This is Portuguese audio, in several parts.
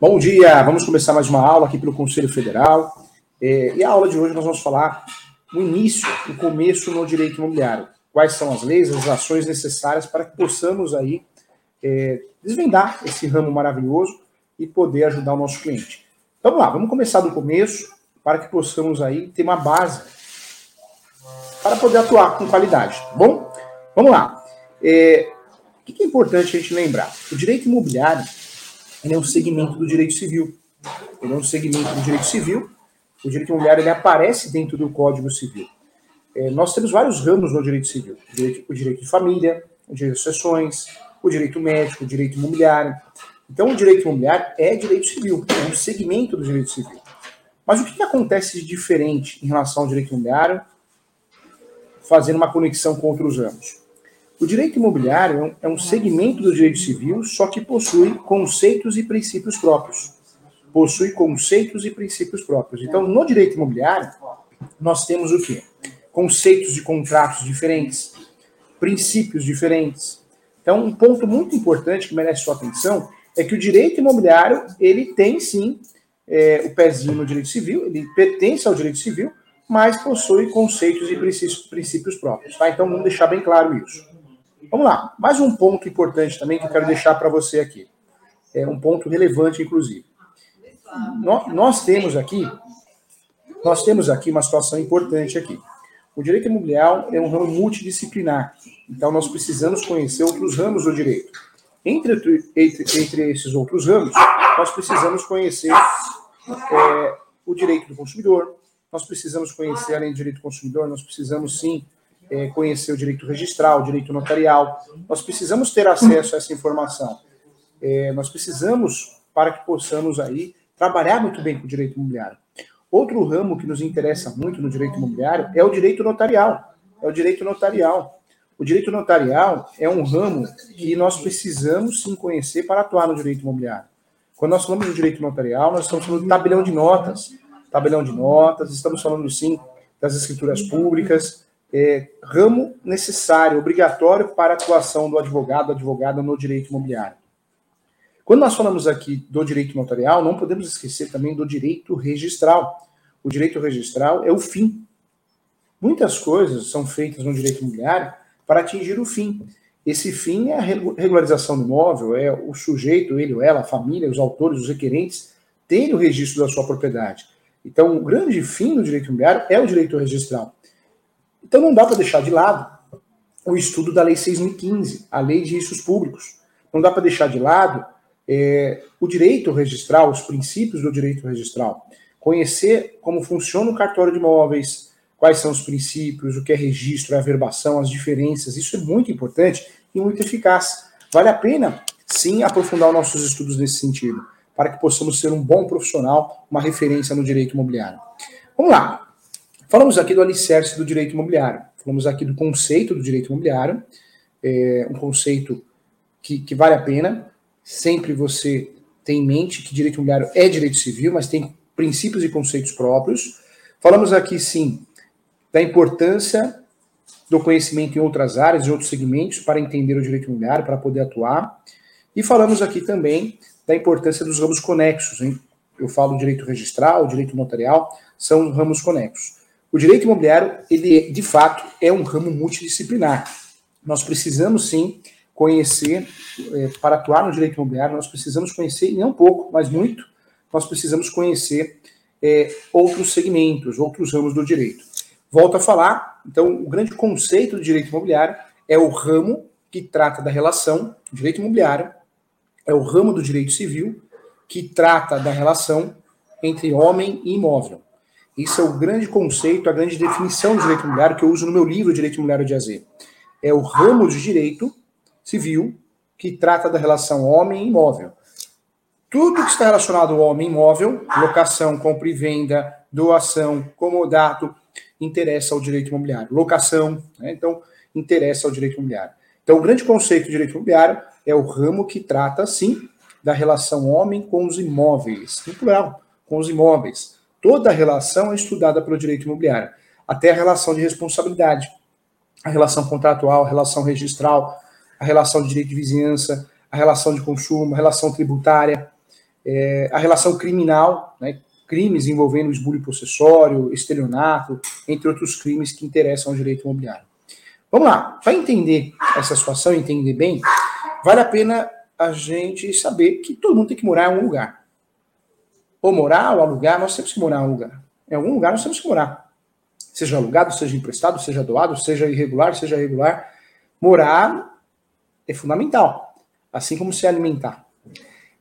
Bom dia, vamos começar mais uma aula aqui pelo Conselho Federal. É, e a aula de hoje nós vamos falar o início, o começo no direito imobiliário. Quais são as leis, as ações necessárias para que possamos aí é, desvendar esse ramo maravilhoso e poder ajudar o nosso cliente. Vamos lá, vamos começar do começo para que possamos aí ter uma base para poder atuar com qualidade. Tá bom, vamos lá. É, o que é importante a gente lembrar? O direito imobiliário ele é um segmento do direito civil. Ele é um segmento do direito civil. O direito imobiliário ele aparece dentro do Código Civil. É, nós temos vários ramos no direito civil: o direito, o direito de família, o direito de sucessões, o direito médico, o direito imobiliário. Então, o direito imobiliário é direito civil, é um segmento do direito civil. Mas o que, que acontece de diferente em relação ao direito imobiliário, fazendo uma conexão com outros ramos? O direito imobiliário é um segmento do direito civil, só que possui conceitos e princípios próprios. Possui conceitos e princípios próprios. Então, no direito imobiliário, nós temos o quê? Conceitos de contratos diferentes, princípios diferentes. Então, um ponto muito importante que merece sua atenção é que o direito imobiliário, ele tem sim é, o pezinho no direito civil, ele pertence ao direito civil, mas possui conceitos e princípios, princípios próprios. Tá? Então, vamos deixar bem claro isso. Vamos lá, mais um ponto importante também que eu quero deixar para você aqui. É um ponto relevante, inclusive. Nós, temos aqui, nós temos aqui uma situação importante aqui. O direito imobiliário é um ramo multidisciplinar, então nós precisamos conhecer outros ramos do direito. Entre, entre, entre esses outros ramos, nós precisamos conhecer é, o direito do consumidor, nós precisamos conhecer, além do direito do consumidor, nós precisamos sim é, conhecer o direito registral, o direito notarial. Nós precisamos ter acesso a essa informação. É, nós precisamos, para que possamos aí trabalhar muito bem com o direito imobiliário. Outro ramo que nos interessa muito no direito imobiliário é o direito notarial. É o direito notarial. O direito notarial é um ramo que nós precisamos sim conhecer para atuar no direito imobiliário. Quando nós falamos do direito notarial, nós estamos falando de tabelião de notas. Tabelião de notas, estamos falando sim das escrituras públicas, é, ramo necessário, obrigatório para a atuação do advogado, advogada no direito imobiliário. Quando nós falamos aqui do direito notarial, não podemos esquecer também do direito registral. O direito registral é o fim. Muitas coisas são feitas no direito imobiliário para atingir o fim. Esse fim é a regularização do imóvel, é o sujeito, ele ou ela, a família, os autores, os requerentes, terem o registro da sua propriedade. Então, o grande fim do direito imobiliário é o direito registral. Então não dá para deixar de lado o estudo da Lei 6.015, a Lei de Registros Públicos. Não dá para deixar de lado é, o direito registral, os princípios do direito registral. Conhecer como funciona o cartório de imóveis, quais são os princípios, o que é registro, a averbação, as diferenças. Isso é muito importante e muito eficaz. Vale a pena, sim, aprofundar nossos estudos nesse sentido, para que possamos ser um bom profissional, uma referência no direito imobiliário. Vamos lá. Falamos aqui do alicerce do direito imobiliário, falamos aqui do conceito do direito imobiliário, é um conceito que, que vale a pena. Sempre você tem em mente que direito imobiliário é direito civil, mas tem princípios e conceitos próprios. Falamos aqui, sim, da importância do conhecimento em outras áreas, em outros segmentos, para entender o direito imobiliário, para poder atuar. E falamos aqui também da importância dos ramos conexos. Hein? Eu falo direito registral, direito notarial, são ramos conexos. O direito imobiliário, ele de fato é um ramo multidisciplinar. Nós precisamos sim conhecer, é, para atuar no direito imobiliário, nós precisamos conhecer, não pouco, mas muito, nós precisamos conhecer é, outros segmentos, outros ramos do direito. Volto a falar, então, o grande conceito do direito imobiliário é o ramo que trata da relação, direito imobiliário, é o ramo do direito civil que trata da relação entre homem e imóvel. Isso é o grande conceito, a grande definição do direito imobiliário que eu uso no meu livro Direito Imobiliário de AZ. É o ramo de direito civil que trata da relação homem e imóvel. Tudo que está relacionado ao homem imóvel, locação, compra e venda, doação, comodato, interessa ao direito imobiliário. Locação, né? então, interessa ao direito imobiliário. Então, o grande conceito do direito imobiliário é o ramo que trata, sim, da relação homem com os imóveis, no plural, com os imóveis. Toda a relação é estudada pelo direito imobiliário, até a relação de responsabilidade, a relação contratual, a relação registral, a relação de direito de vizinhança, a relação de consumo, a relação tributária. é, a relação criminal, né, crimes envolvendo esbulho possessório, estelionato, entre outros crimes que interessam ao direito imobiliário. Vamos lá, para entender essa situação, entender bem, vale a pena a gente saber que todo mundo tem que morar em algum lugar. Ou morar ou alugar, nós temos que morar em algum lugar. Em algum lugar nós temos que morar. Seja alugado, seja emprestado, seja doado, seja irregular, seja regular. Morar é fundamental, assim como se alimentar.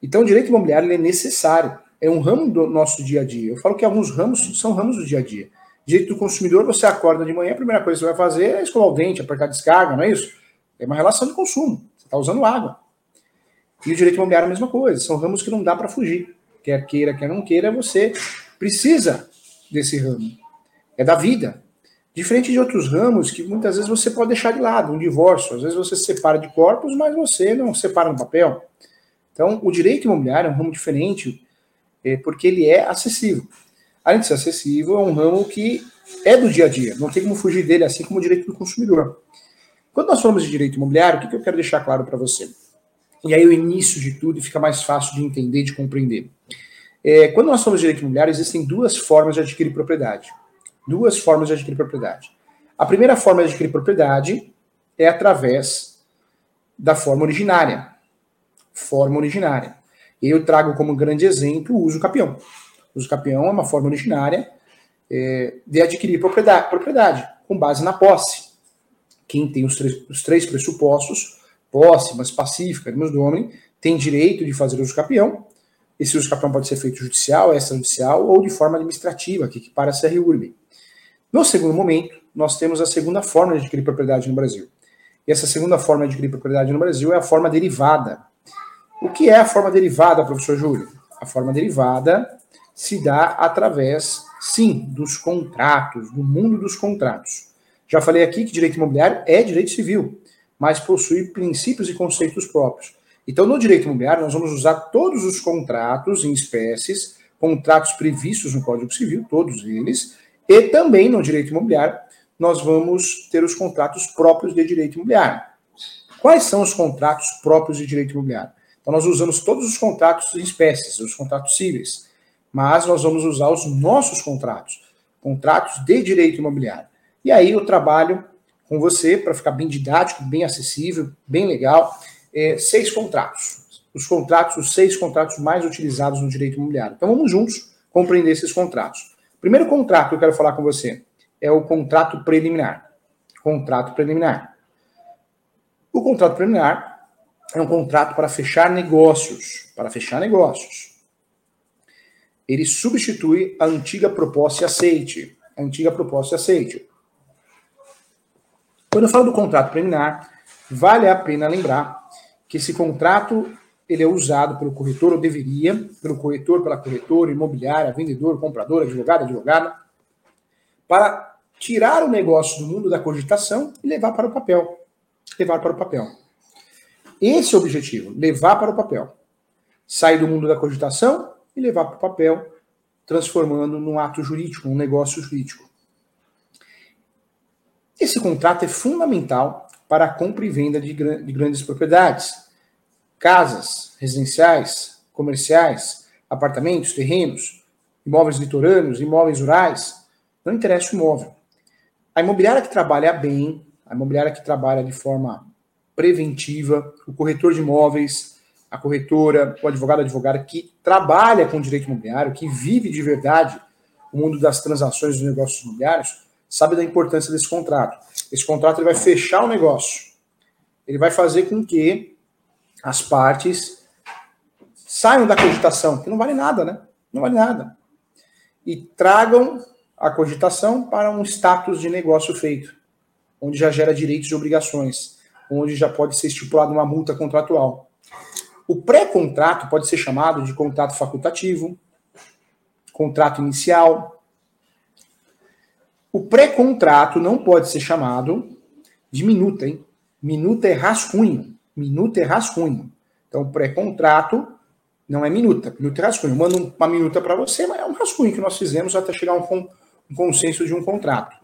Então, o direito imobiliário é necessário, é um ramo do nosso dia a dia. Eu falo que alguns ramos são ramos do dia a dia. Direito do consumidor, você acorda de manhã, a primeira coisa que você vai fazer é escovar o dente, apertar descarga, não é isso? É uma relação de consumo. Você está usando água. E o direito imobiliário é a mesma coisa. São ramos que não dá para fugir. Quer queira, quer não queira, você precisa desse ramo. É da vida. Diferente de outros ramos que muitas vezes você pode deixar de lado, um divórcio. Às vezes você separa de corpos, mas você não separa no papel. Então, o direito imobiliário é um ramo diferente, é, porque ele é acessível. Além de ser acessível, é um ramo que é do dia a dia, não tem como fugir dele, assim como o direito do consumidor. Quando nós falamos de direito imobiliário, o que eu quero deixar claro para você? E aí o início de tudo fica mais fácil de entender, de compreender. É, quando nós falamos de direito imobiliário, existem duas formas de adquirir propriedade. Duas formas de adquirir propriedade. A primeira forma de adquirir propriedade é através da forma originária. Forma originária. Eu trago como grande exemplo o uso capião. O uso capião é uma forma originária é, de adquirir propriedade, propriedade, com base na posse. Quem tem os os três pressupostos, posse, mas pacífica, irmãos do homem, tem direito de fazer uso capião. Esse uso capião pode ser feito judicial, extrajudicial ou de forma administrativa, que equipara a CRURB. No segundo momento, nós temos a segunda forma de adquirir propriedade no Brasil. E essa segunda forma de adquirir propriedade no Brasil é a forma derivada. O que é a forma derivada, professor Júlio? A forma derivada se dá através, sim, dos contratos, do mundo dos contratos. Já falei aqui que direito imobiliário é direito civil, mas possui princípios e conceitos próprios. Então, no direito imobiliário, nós vamos usar todos os contratos em espécies, contratos previstos no Código Civil, todos eles, e também no direito imobiliário, nós vamos ter os contratos próprios de direito imobiliário. Quais são os contratos próprios de direito imobiliário? Então, nós usamos todos os contratos em espécies, os contratos cíveis, mas nós vamos usar os nossos contratos, contratos de direito imobiliário. E aí eu trabalho com você para ficar bem didático, bem acessível, bem legal, é, seis contratos. Os contratos, os seis contratos mais utilizados no direito imobiliário. Então vamos juntos compreender esses contratos. Primeiro contrato que eu quero falar com você é o contrato preliminar. Contrato preliminar. O contrato preliminar é um contrato para fechar negócios. Para fechar negócios. Ele substitui a antiga proposta e aceite. A antiga proposta e aceite. Quando eu falo do contrato preliminar, vale a pena lembrar que esse contrato ele é usado pelo corretor, ou deveria, pelo corretor, pela corretora, imobiliária, vendedor, comprador, advogado, advogada, para tirar o negócio do mundo da cogitação e levar para o papel. Levar para o papel. Esse é o objetivo, levar para o papel. Sair do mundo da cogitação e levar para o papel, transformando num ato jurídico, um negócio jurídico. Esse contrato é fundamental para a compra e venda de, de grandes propriedades, casas residenciais, comerciais, apartamentos, terrenos, imóveis litorâneos, imóveis rurais, não interessa o imóvel. A imobiliária que trabalha bem, a imobiliária que trabalha de forma preventiva, o corretor de imóveis, a corretora, o advogado, advogada que trabalha com direito imobiliário, que vive de verdade o mundo das transações dos negócios imobiliários, sabe da importância desse contrato. Esse contrato ele vai fechar o negócio. Ele vai fazer com que as partes saiam da cogitação, que não vale nada, né? Não vale nada. E tragam a cogitação para um status de negócio feito, onde já gera direitos e obrigações, onde já pode ser estipulada uma multa contratual. O pré-contrato pode ser chamado de contrato facultativo, contrato inicial, o pré-contrato não pode ser chamado de minuta, hein? Minuta é rascunho. Minuta é rascunho. Então, pré-contrato não é minuta. Minuta é rascunho. Eu mando uma minuta para você, mas é um rascunho que nós fizemos até chegar a um, um consenso de um contrato.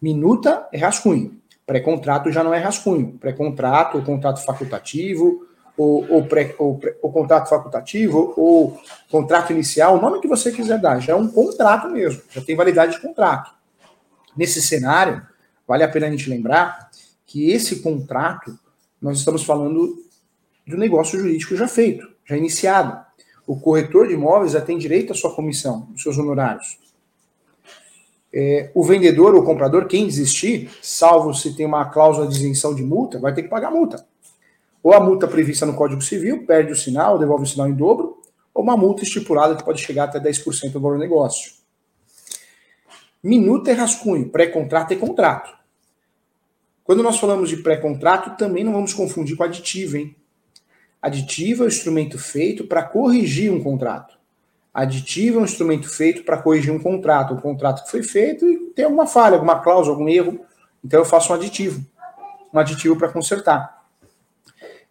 Minuta é rascunho. Pré-contrato já não é rascunho. Pré-contrato, contrato facultativo, ou, ou, pré, ou, ou contrato facultativo, ou contrato inicial, o nome que você quiser dar, já é um contrato mesmo, já tem validade de contrato. Nesse cenário, vale a pena a gente lembrar que esse contrato, nós estamos falando de um negócio jurídico já feito, já iniciado. O corretor de imóveis já tem direito à sua comissão, os seus honorários. É, o vendedor ou comprador, quem desistir, salvo se tem uma cláusula de isenção de multa, vai ter que pagar multa. Ou a multa prevista no Código Civil, perde o sinal, devolve o sinal em dobro, ou uma multa estipulada que pode chegar até 10% do valor do negócio. Minuta é rascunho, pré-contrato é contrato. Quando nós falamos de pré-contrato, também não vamos confundir com aditivo, hein? Aditivo é o instrumento feito para corrigir um contrato. Aditivo é um instrumento feito para corrigir um contrato. Um contrato que foi feito e tem alguma falha, alguma cláusula, algum erro. Então eu faço um aditivo. Um aditivo para consertar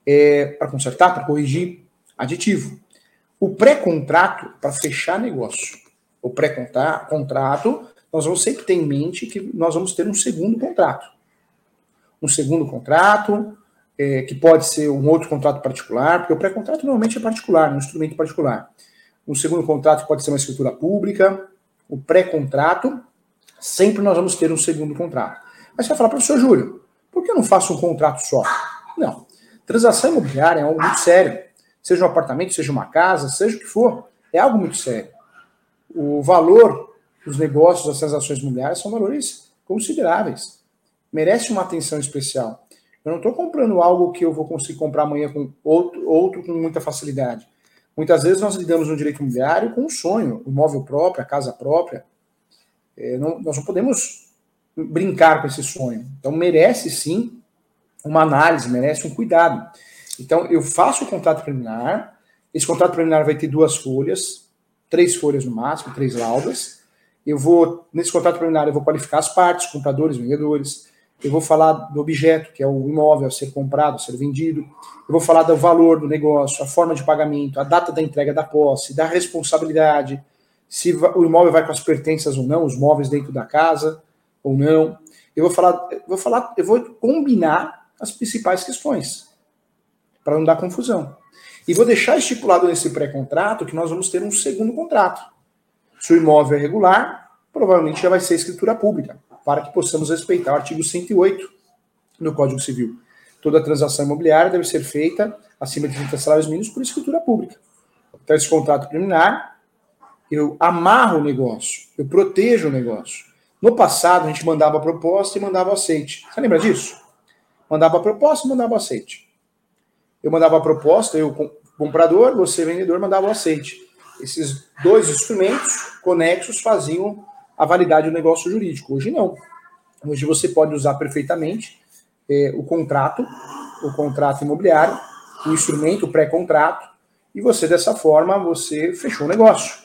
é, para consertar, para corrigir, aditivo. O pré-contrato, para fechar negócio. O pré-contrato, nós vamos sempre ter em mente que nós vamos ter um segundo contrato. Um segundo contrato, é, que pode ser um outro contrato particular, porque o pré-contrato normalmente é particular, um instrumento particular. Um segundo contrato pode ser uma escritura pública. O pré-contrato, sempre nós vamos ter um segundo contrato. Mas você vai falar, professor Júlio, por que eu não faço um contrato só? Não. Transação imobiliária é algo muito sério. Seja um apartamento, seja uma casa, seja o que for, é algo muito sério. O valor dos negócios, das transações imobiliárias são valores consideráveis. Merece uma atenção especial. Eu não estou comprando algo que eu vou conseguir comprar amanhã com outro, outro com muita facilidade. Muitas vezes nós lidamos no direito imobiliário com um sonho, o imóvel próprio, a casa própria. É, não, nós não podemos brincar com esse sonho. Então merece sim uma análise, merece um cuidado. Então, eu faço o contrato preliminar, esse contrato preliminar vai ter duas folhas, três folhas no máximo, três laudas. Eu vou, nesse contrato preliminar, eu vou qualificar as partes, compradores, vendedores. Eu vou falar do objeto, que é o imóvel a ser comprado, a ser vendido. Eu vou falar do valor do negócio, a forma de pagamento, a data da entrega da posse, da responsabilidade, se o imóvel vai com as pertenças ou não, os móveis dentro da casa ou não. Eu vou falar, vou falar, eu vou combinar as principais questões, para não dar confusão. E vou deixar estipulado nesse pré-contrato que nós vamos ter um segundo contrato. Se o imóvel é regular, provavelmente já vai ser escritura pública, para que possamos respeitar o artigo 108 do Código Civil. Toda transação imobiliária deve ser feita acima de 30 salários mínimos por escritura pública. Então, esse contrato preliminar, eu amarro o negócio, eu protejo o negócio. No passado, a gente mandava a proposta e mandava o aceite. Você lembra disso? Mandava proposta, mandava aceite. Eu mandava proposta, eu comprador, você vendedor mandava o aceite. Esses dois instrumentos conexos faziam a validade do negócio jurídico. Hoje não. Hoje você pode usar perfeitamente é, o contrato, o contrato imobiliário, o instrumento, o pré-contrato, e você dessa forma você fechou o negócio.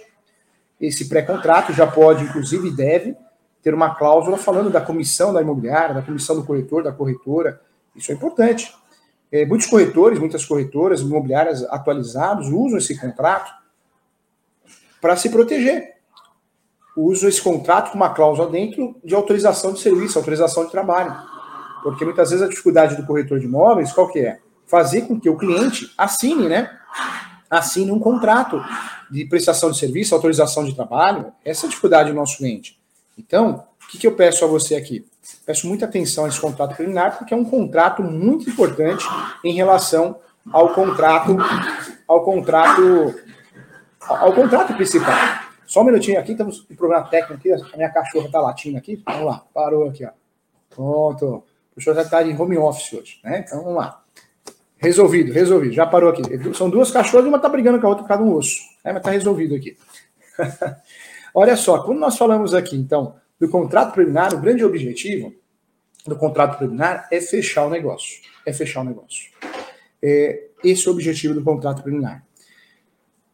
Esse pré-contrato já pode, inclusive, deve ter uma cláusula falando da comissão da imobiliária, da comissão do corretor, da corretora, isso é importante. É, muitos corretores, muitas corretoras imobiliárias atualizados usam esse contrato para se proteger. Usam esse contrato com uma cláusula dentro de autorização de serviço, autorização de trabalho. Porque muitas vezes a dificuldade do corretor de imóveis, qual que é? Fazer com que o cliente assine, né? Assine um contrato de prestação de serviço, autorização de trabalho. Essa é a dificuldade do nosso cliente. Então, o que, que eu peço a você aqui? Peço muita atenção a esse contrato preliminar, porque é um contrato muito importante em relação ao contrato, ao contrato, ao contrato principal. Só um minutinho aqui, estamos um problema técnico aqui, a minha cachorra está latindo aqui. Vamos lá, parou aqui, ó. Pronto. O professor já está em home office hoje, né? Então vamos lá. Resolvido, resolvido. Já parou aqui. São duas cachorras, uma está brigando com a outra por causa de um osso. É, mas está resolvido aqui. Olha só, quando nós falamos aqui, então, do contrato preliminar, o grande objetivo do contrato preliminar é fechar o negócio. É fechar o negócio. É, esse é o objetivo do contrato preliminar.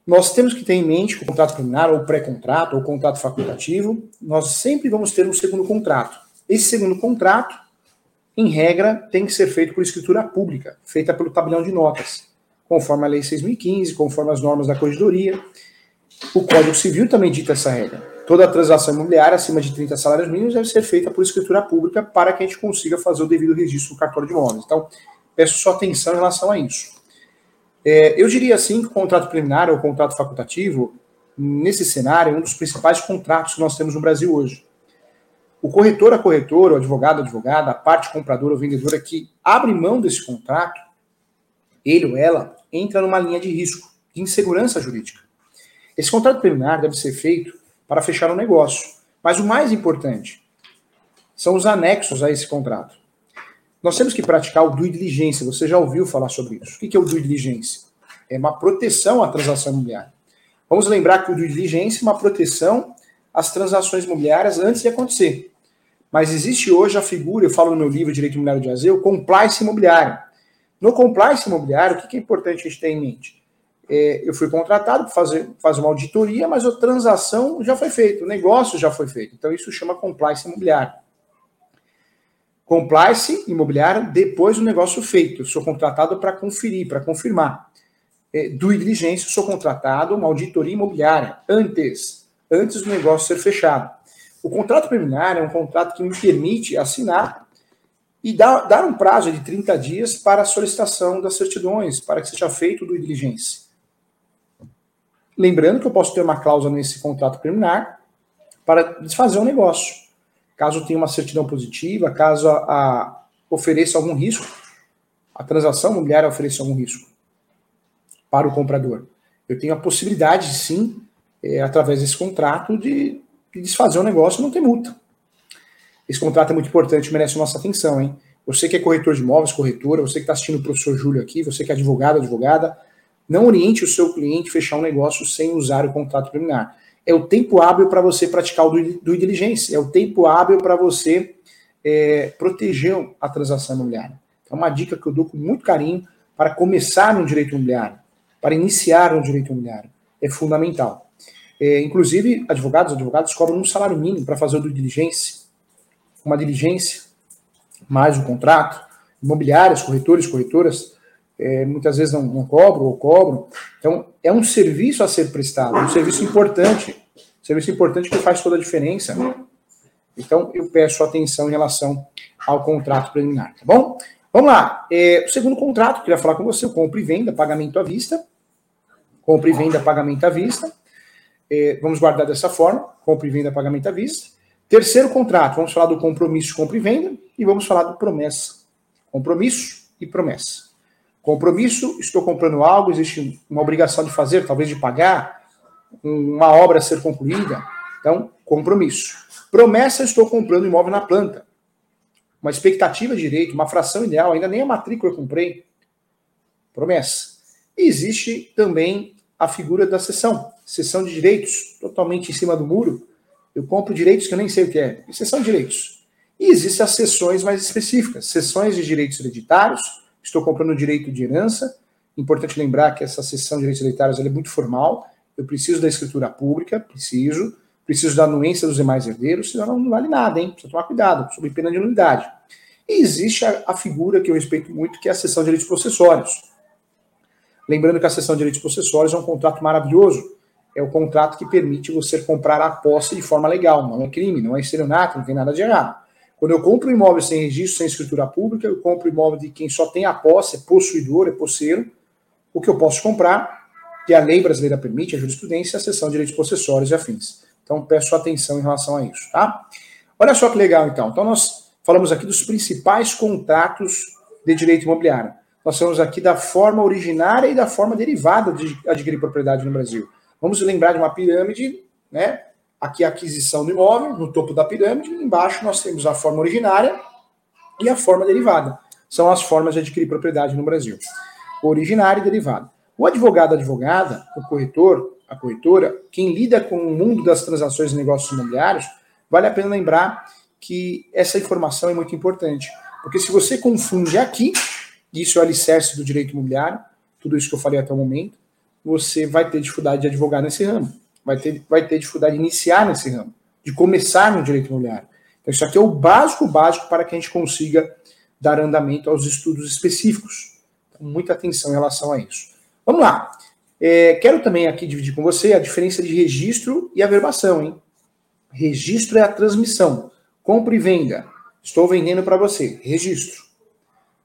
Nós temos que ter em mente que o contrato preliminar, ou pré-contrato, ou contrato facultativo, nós sempre vamos ter um segundo contrato. Esse segundo contrato, em regra, tem que ser feito por escritura pública, feita pelo tabelião de notas, conforme a Lei 6.015, conforme as normas da Corregedoria. O Código Civil também dita essa regra. Toda transação imobiliária acima de 30 salários mínimos deve ser feita por escritura pública para que a gente consiga fazer o devido registro no cartório de imóveis. Então, peço sua atenção em relação a isso. É, eu diria assim que o contrato preliminar ou o contrato facultativo, nesse cenário, é um dos principais contratos que nós temos no Brasil hoje. O corretor, a corretora, o advogado, a advogada, a parte compradora ou vendedora que abre mão desse contrato, ele ou ela entra numa linha de risco, de insegurança jurídica. Esse contrato preliminar deve ser feito para fechar um negócio. Mas o mais importante são os anexos a esse contrato. Nós temos que praticar o due diligência. Você já ouviu falar sobre isso? O que é o due diligência? É uma proteção à transação imobiliária. Vamos lembrar que o due diligência é uma proteção às transações imobiliárias antes de acontecer. Mas existe hoje a figura, eu falo no meu livro Direito Imobiliário de Azer, o compliance imobiliário. No compliance imobiliário, o que é importante a gente ter em mente? É, eu fui contratado para fazer, fazer uma auditoria, mas a transação já foi feita, o negócio já foi feito. Então, isso chama compliance imobiliário. Compliance imobiliário depois do negócio feito. Sou contratado para conferir, para confirmar. É, do diligência, sou contratado uma auditoria imobiliária antes, antes do negócio ser fechado. O contrato preliminar é um contrato que me permite assinar e dar, dar um prazo de 30 dias para a solicitação das certidões, para que seja feito do diligência. Lembrando que eu posso ter uma cláusula nesse contrato preliminar para desfazer o negócio. Caso tenha uma certidão positiva, caso a, a ofereça algum risco, a transação imobiliária ofereça algum risco para o comprador. Eu tenho a possibilidade, sim, é, através desse contrato, de, de desfazer o negócio e não ter multa. Esse contrato é muito importante, merece nossa atenção, hein? Você que é corretor de imóveis, corretora, você que está assistindo o professor Júlio aqui, você que é advogado, advogada, não oriente o seu cliente a fechar um negócio sem usar o contrato preliminar. É o tempo hábil para você praticar o due diligence, é o tempo hábil para você é, proteger a transação imobiliária. É uma dica que eu dou com muito carinho para começar no direito imobiliário, para iniciar no direito imobiliário. É fundamental. É, inclusive, advogados advogados cobram um salário mínimo para fazer o due diligence, uma diligência, mais o contrato. Imobiliárias, corretores, corretoras, é, muitas vezes não, não cobram ou cobram. Então, é um serviço a ser prestado, um serviço importante, um serviço importante que faz toda a diferença. Então, eu peço atenção em relação ao contrato preliminar, tá bom? Vamos lá. É, o segundo contrato, queria falar com você, compra e venda, pagamento à vista. Compra e venda, pagamento à vista. É, vamos guardar dessa forma, compra e venda, pagamento à vista. Terceiro contrato, vamos falar do compromisso, compra e venda, e vamos falar do promessa. Compromisso e promessa. Compromisso, estou comprando algo, existe uma obrigação de fazer, talvez de pagar, uma obra a ser concluída. Então, compromisso. Promessa, estou comprando imóvel na planta. Uma expectativa de direito, uma fração ideal, ainda nem a matrícula eu comprei. Promessa. E existe também a figura da sessão. Sessão de direitos, totalmente em cima do muro. Eu compro direitos que eu nem sei o que é. Sessão de direitos. E existem as sessões mais específicas. Sessões de direitos hereditários, estou comprando direito de herança. Importante lembrar que essa sessão de direitos hereditários é muito formal. Eu preciso da escritura pública, preciso. Preciso da anuência dos demais herdeiros, senão não vale nada, hein? Precisa tomar cuidado, sob pena de nulidade. E existe a, a, figura que eu respeito muito, que é a sessão de direitos processórios. Lembrando que a sessão de direitos processórios é um contrato maravilhoso. É o contrato que permite você comprar a posse de forma legal. Não é crime, não é estelionato, não tem nada de errado. Quando eu compro imóvel sem registro, sem escritura pública, eu compro imóvel de quem só tem a posse, é possuidor, é posseiro. O que eu posso comprar, que a lei brasileira permite, a jurisprudência, a seção de direitos possessórios e afins. Então, peço atenção em relação a isso, tá? Olha só que legal, então. Então, nós falamos aqui dos principais contratos de direito imobiliário. Nós falamos aqui da forma originária e da forma derivada de adquirir propriedade no Brasil. Vamos lembrar de uma pirâmide, né? Aqui a aquisição do imóvel, no topo da pirâmide, embaixo nós temos a forma originária e a forma derivada. São as formas de adquirir propriedade no Brasil. Originária e derivada. O advogado, a advogada, o corretor, a corretora, quem lida com o mundo das transações e negócios imobiliários, vale a pena lembrar que essa informação é muito importante. Porque se você confunde aqui, isso é o alicerce do direito imobiliário, tudo isso que eu falei até o momento, você vai ter dificuldade de advogar nesse ramo vai ter, vai ter dificuldade de iniciar nesse ramo, de começar no direito imobiliário. Então, isso aqui é o básico, básico para que a gente consiga dar andamento aos estudos específicos. Então, muita atenção em relação a isso. Vamos lá. É, quero também aqui dividir com você a diferença de registro e averbação, hein? Registro é a transmissão. Compra e venda. Estou vendendo para você. Registro.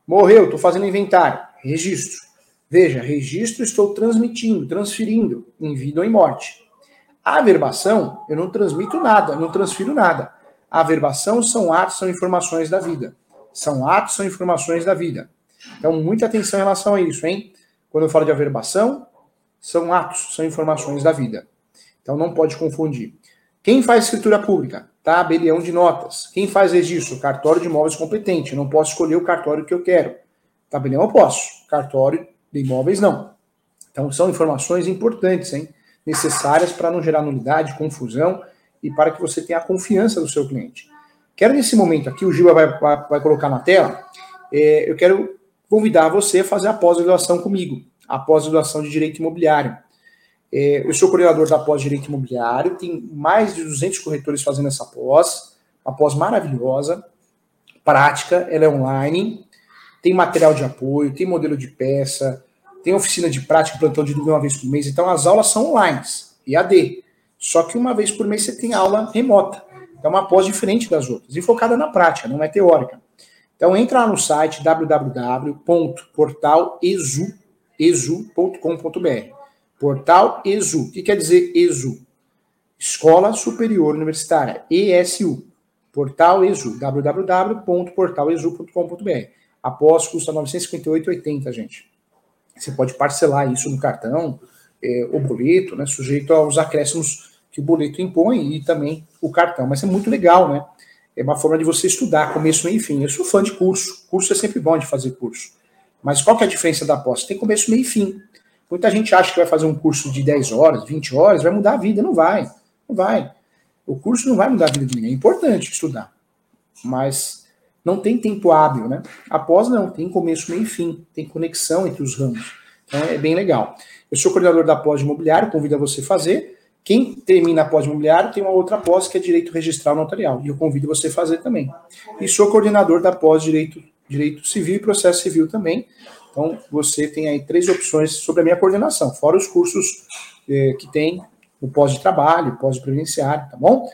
Morreu, estou fazendo inventário. Registro. Veja, registro estou transmitindo, transferindo, em vida ou em morte. A averbação, eu não transmito nada, não transfiro nada. A averbação são atos, são informações da vida. São atos, são informações da vida. Então, muita atenção em relação a isso, hein? Quando eu falo de averbação, são atos, são informações da vida. Então, não pode confundir. Quem faz escritura pública? Tabelião de notas. Quem faz registro? Cartório de imóveis competente. Não posso escolher o cartório que eu quero. Tabelião eu posso. Cartório de imóveis não. Então, são informações importantes, hein? Necessárias para não gerar nulidade, confusão e para que você tenha a confiança do seu cliente. Quero nesse momento aqui, o Giba vai, vai, vai colocar na tela, é, eu quero convidar você a fazer a pós-graduação comigo, a pós-graduação de Direito Imobiliário. É, eu sou coordenador da pós-Direito Imobiliário, tem mais de 200 corretores fazendo essa pós, uma pós maravilhosa, prática, ela é online, tem material de apoio, tem modelo de peça, tem oficina de prática, plantão de dúvida uma vez por mês, então as aulas são online, EAD. Só que uma vez por mês você tem aula remota. É uma pós diferente das outras e focada na prática, não é teórica. Então entra lá no site www.portalesu.com.br. Portal ESU. O que quer dizer ESU? Escola Superior Universitária, ESU. Portal ESU, www.portalesu.com.br. Após custa 958,80, gente. Você pode parcelar isso no cartão, é, o boleto, né, sujeito aos acréscimos que o boleto impõe e também o cartão. Mas é muito legal, né? É uma forma de você estudar, começo, meio e fim. Eu sou fã de curso. Curso é sempre bom de fazer curso. Mas qual que é a diferença da pós? Tem começo, meio e fim. Muita gente acha que vai fazer um curso de 10 horas, 20 horas, vai mudar a vida. Não vai. Não vai. O curso não vai mudar a vida de ninguém. É importante estudar. Mas não tem tempo hábil, né? Após não, tem começo, meio e fim. Tem conexão entre os ramos. Então é bem legal. Eu sou coordenador da pós imobiliário, convido a você fazer. Quem termina a pós imobiliário tem uma outra pós que é direito registral notarial. E eu convido você a fazer também. E sou coordenador da pós direito, direito civil e processo civil também. Então você tem aí três opções sobre a minha coordenação, fora os cursos eh, que tem o pós de trabalho, pós de previdenciário, tá bom?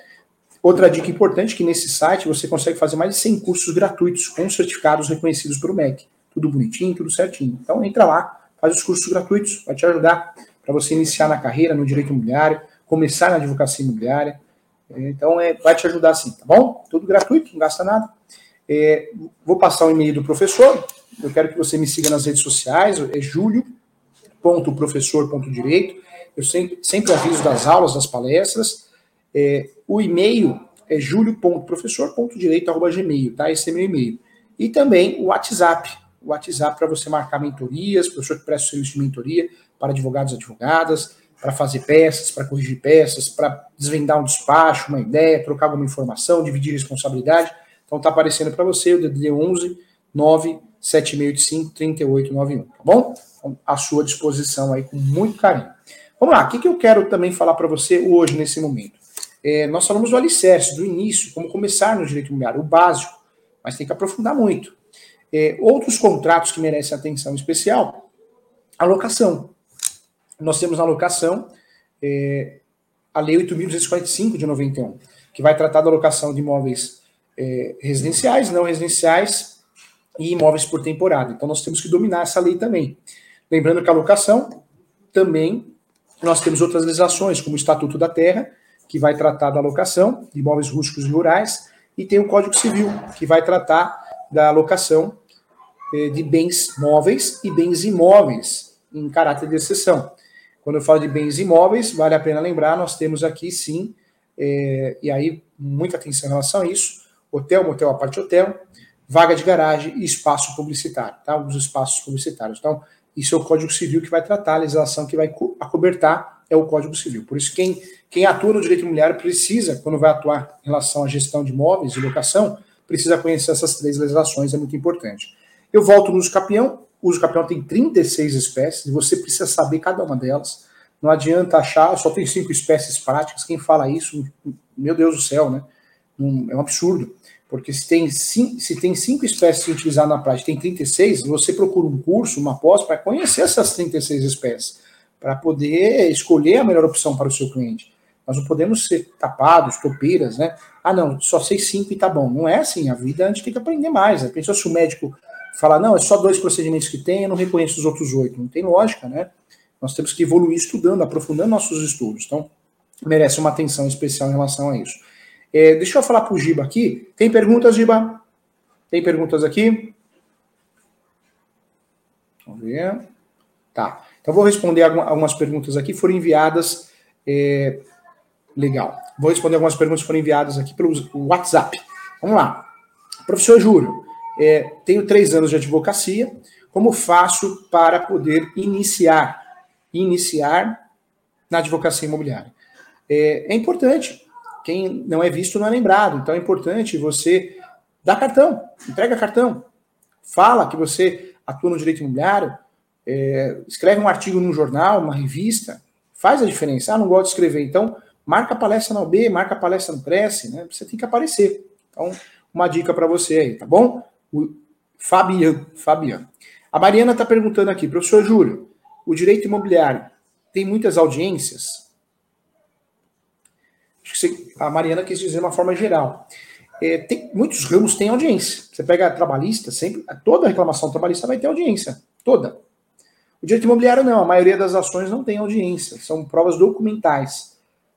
Outra dica importante que nesse site você consegue fazer mais de 100 cursos gratuitos com certificados reconhecidos pelo MEC. Tudo bonitinho, tudo certinho. Então entra lá, faz os cursos gratuitos, vai te ajudar para você iniciar na carreira no direito imobiliário, começar na advocacia imobiliária. Então, é, vai te ajudar sim, tá bom? Tudo gratuito, não gasta nada. É, vou passar o e-mail do professor. Eu quero que você me siga nas redes sociais, é julio.professor.direito. Eu sempre, sempre aviso das aulas, das palestras. É, o e-mail é julio.professor.direito.gmail, tá? Esse é meu e-mail. E também o WhatsApp, o WhatsApp para você marcar mentorias, professor que presta serviço de mentoria para advogados e advogadas, para fazer peças, para corrigir peças, para desvendar um despacho, uma ideia, trocar alguma informação, dividir responsabilidade. Então tá aparecendo para você o DDD 11 97685 3891, tá bom? Então, à sua disposição aí com muito carinho. Vamos lá, o que, que eu quero também falar para você hoje, nesse momento? É, nós falamos do alicerce, do início, como começar no direito imobiliário, o básico, mas tem que aprofundar muito. É, outros contratos que merecem atenção especial, a locação. Nós temos na locação é, a Lei 8.245 de 91, que vai tratar da locação de imóveis é, residenciais, não residenciais e imóveis por temporada. Então nós temos que dominar essa lei também. Lembrando que a locação também nós temos outras legislações, como o Estatuto da Terra, que vai tratar da locação de imóveis rústicos e rurais, e tem o Código Civil, que vai tratar da locação eh, de bens móveis e bens imóveis em caráter de exceção. Quando eu falo de bens imóveis, vale a pena lembrar, nós temos aqui sim, é, e aí muita atenção em relação a isso, hotel, motel, aparte hotel, vaga de garagem e espaço publicitário, tá? Os espaços publicitários. Então, isso é o Código Civil que vai tratar, a legislação que vai acobertar é o Código Civil. Por isso, quem, quem atua no direito imobiliário precisa, quando vai atuar em relação à gestão de imóveis e locação, precisa conhecer essas três legislações, é muito importante. Eu volto no uso capião. O uso capião tem 36 espécies, e você precisa saber cada uma delas. Não adianta achar, só tem cinco espécies práticas. Quem fala isso, meu Deus do céu, né? é um absurdo. Porque se tem, cinco, se tem cinco espécies utilizadas na prática, tem 36, você procura um curso, uma pós, para conhecer essas 36 espécies, para poder escolher a melhor opção para o seu cliente. Nós não podemos ser tapados, topeiras, né? Ah, não, só sei cinco e tá bom. Não é assim. A vida a gente tem que aprender mais. Né? Pensou se o médico falar, não, é só dois procedimentos que tem, eu não reconheço os outros oito. Não tem lógica, né? Nós temos que evoluir estudando, aprofundando nossos estudos. Então, merece uma atenção especial em relação a isso. É, deixa eu falar para o Giba aqui. Tem perguntas, Giba? Tem perguntas aqui? Vamos ver. Tá. Então, vou responder algumas perguntas aqui. Foram enviadas. É, legal. Vou responder algumas perguntas que foram enviadas aqui pelo WhatsApp. Vamos lá. Professor Júlio, é, tenho três anos de advocacia. Como faço para poder iniciar? Iniciar na advocacia imobiliária. É, é importante. Quem não é visto não é lembrado. Então é importante você dar cartão, entrega cartão. Fala que você atua no direito imobiliário, é, escreve um artigo num jornal, uma revista, faz a diferença. Ah, não gosto de escrever. Então, marca palestra na OB, marca palestra no Prece, né? Você tem que aparecer. Então, uma dica para você aí, tá bom? O Fabian, Fabian. A Mariana está perguntando aqui, professor Júlio, o direito imobiliário tem muitas audiências? a Mariana quis dizer de uma forma geral. É, tem, muitos ramos têm audiência. Você pega trabalhista, sempre, toda reclamação trabalhista vai ter audiência. Toda. O direito imobiliário não, a maioria das ações não tem audiência, são provas documentais.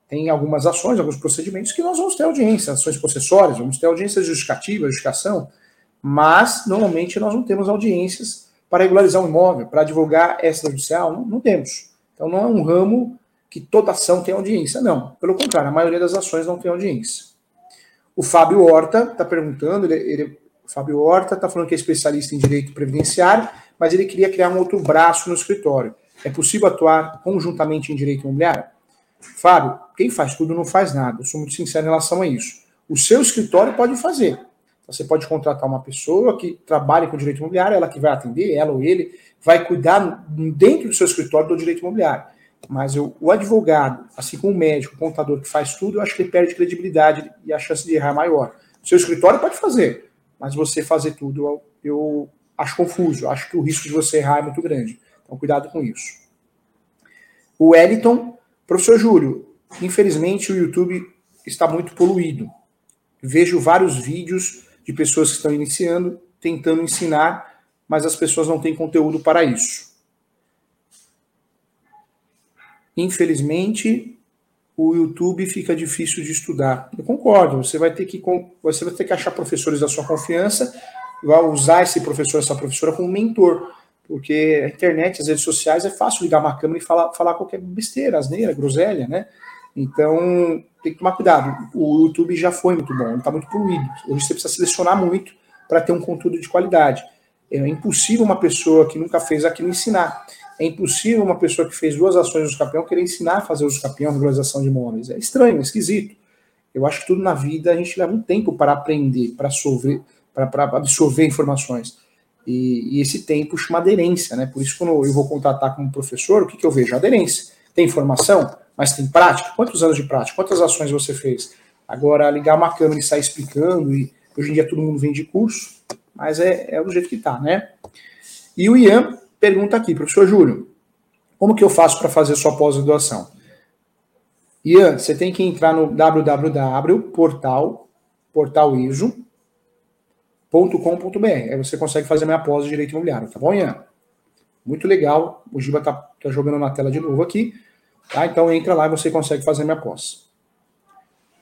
Tem algumas ações, alguns procedimentos que nós vamos ter audiência, ações processórias, vamos ter audiência justificativa, justificação, mas normalmente nós não temos audiências para regularizar um imóvel, para advogar extrajudicial, não, não temos. Então não é um ramo que toda ação tem audiência. Não, pelo contrário, a maioria das ações não tem audiência. O Fábio Horta está perguntando, ele, ele, o Fábio Horta está falando que é especialista em direito previdenciário, mas ele queria criar um outro braço no escritório. É possível atuar conjuntamente em direito imobiliário? Fábio, quem faz tudo não faz nada. Eu sou muito sincero em relação a isso. O seu escritório pode fazer. Você pode contratar uma pessoa que trabalhe com direito imobiliário, ela que vai atender, ela ou ele, vai cuidar dentro do seu escritório do direito imobiliário. Mas eu, o advogado, assim como o médico, o contador que faz tudo, eu acho que ele perde credibilidade e a chance de errar é maior. O seu escritório pode fazer, mas você fazer tudo, eu, eu acho confuso. Eu acho que o risco de você errar é muito grande. Então, cuidado com isso. O Wellington, professor Júlio, infelizmente o YouTube está muito poluído. Vejo vários vídeos de pessoas que estão iniciando, tentando ensinar, mas as pessoas não têm conteúdo para isso. infelizmente, o YouTube fica difícil de estudar. Eu concordo, você vai ter que, você vai ter que achar professores da sua confiança, vai usar esse professor, essa professora como mentor, porque a internet, as redes sociais, é fácil ligar uma câmera e falar, falar qualquer besteira, asneira, groselha, né? Então, tem que tomar cuidado. O YouTube já foi muito bom, está muito poluído. Hoje você precisa selecionar muito para ter um conteúdo de qualidade. É impossível uma pessoa que nunca fez aquilo ensinar. É impossível uma pessoa que fez duas ações de campeão querer ensinar a fazer uso campeão, regularização de imóveis. É estranho, é esquisito. Eu acho que tudo na vida a gente leva um tempo para aprender, para absorver, para absorver informações. E, e, esse tempo chama aderência, né? Por isso, quando eu vou contratar como professor, o que, que eu vejo? Aderência. Tem informação, mas tem prática? Quantos anos de prática? Quantas ações você fez? Agora, ligar uma câmera e sair explicando, e hoje em dia todo mundo vende curso, mas é, é do jeito que tá, né? E o Ian pergunta aqui, professor Júlio, como que eu faço para fazer sua pós-graduação? Ian, você tem que entrar no www.portal Aí você consegue fazer minha pós de direito imobiliário, tá bom, Ian? Muito legal. O Giba tá, tá jogando na tela de novo aqui. Tá? Então entra lá e você consegue fazer minha pós.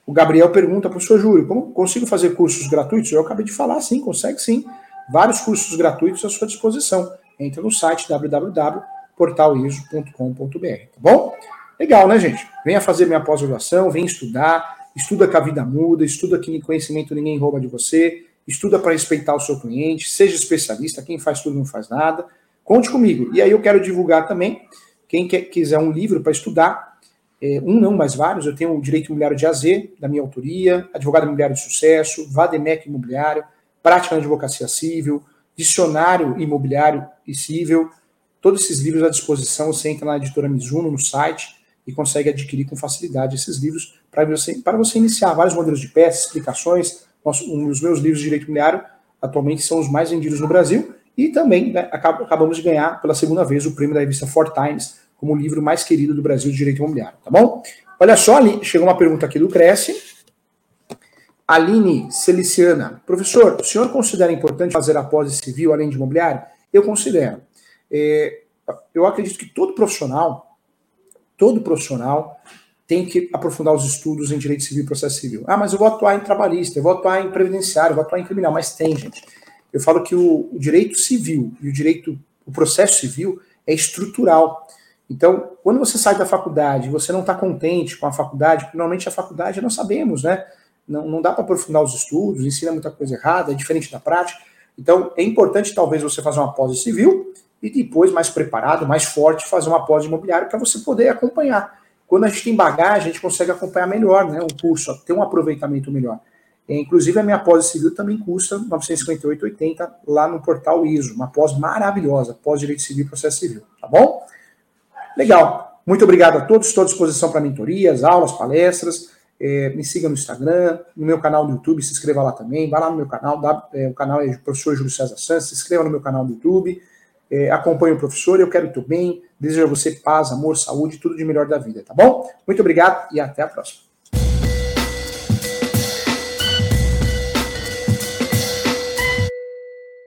O Gabriel pergunta, professor Júlio, como consigo fazer cursos gratuitos? Eu acabei de falar, sim, consegue sim. Vários cursos gratuitos à sua disposição entra no site www.portaliso.com.br, tá bom? Legal, né, gente? Venha fazer minha pós-graduação, vem estudar, estuda que a vida muda, estuda que conhecimento ninguém rouba de você, estuda para respeitar o seu cliente, seja especialista, quem faz tudo não faz nada. Conte comigo. E aí eu quero divulgar também, quem quer, quiser um livro para estudar, é, um não, mas vários, eu tenho o Direito Imobiliário de AZ, da minha autoria, Advogado Imobiliário de Sucesso, Vademec Imobiliário, Prática na Advocacia Civil, Dicionário Imobiliário e Cível, todos esses livros à disposição, você entra na editora Mizuno, no site, e consegue adquirir com facilidade esses livros para você, para você iniciar vários modelos de peças, explicações. Um dos meus livros de direito imobiliário atualmente são os mais vendidos no Brasil, e também né, acabamos de ganhar pela segunda vez o prêmio da revista Four Times como o livro mais querido do Brasil de direito imobiliário, tá bom? Olha só, ali chegou uma pergunta aqui do Cresce. Aline Celiciana, professor, o senhor considera importante fazer a pós civil além de imobiliário? Eu considero. É, eu acredito que todo profissional, todo profissional tem que aprofundar os estudos em direito civil e processo civil. Ah, mas eu vou atuar em trabalhista, eu vou atuar em previdenciário, eu vou atuar em criminal, mas tem, gente. Eu falo que o, direito civil e o direito, o processo civil é estrutural. Então, quando você sai da faculdade você não está contente com a faculdade, porque normalmente a faculdade nós sabemos, né? Não, não dá para aprofundar os estudos, ensina muita coisa errada, é diferente da prática. Então, é importante talvez você fazer uma pós civil e depois, mais preparado, mais forte, fazer uma pós imobiliário para você poder acompanhar. Quando a gente tem bagagem, a gente consegue acompanhar melhor né, o curso, ter um aproveitamento melhor. É, inclusive, a minha pós civil também custa 958,80 lá no portal ISO. Uma pós maravilhosa, pós Direito Civil e Processo Civil. Tá bom? Legal. Muito obrigado a todos. Estou à disposição para mentorias, aulas, palestras. É, me siga no Instagram, no meu canal do YouTube, se inscreva lá também. Vá lá no meu canal, dá, é, o canal é o professor Júlio César Santos. Se inscreva no meu canal do YouTube. É, acompanhe o professor, eu quero teu bem. Desejo a você paz, amor, saúde, tudo de melhor da vida, tá bom? Muito obrigado e até a próxima.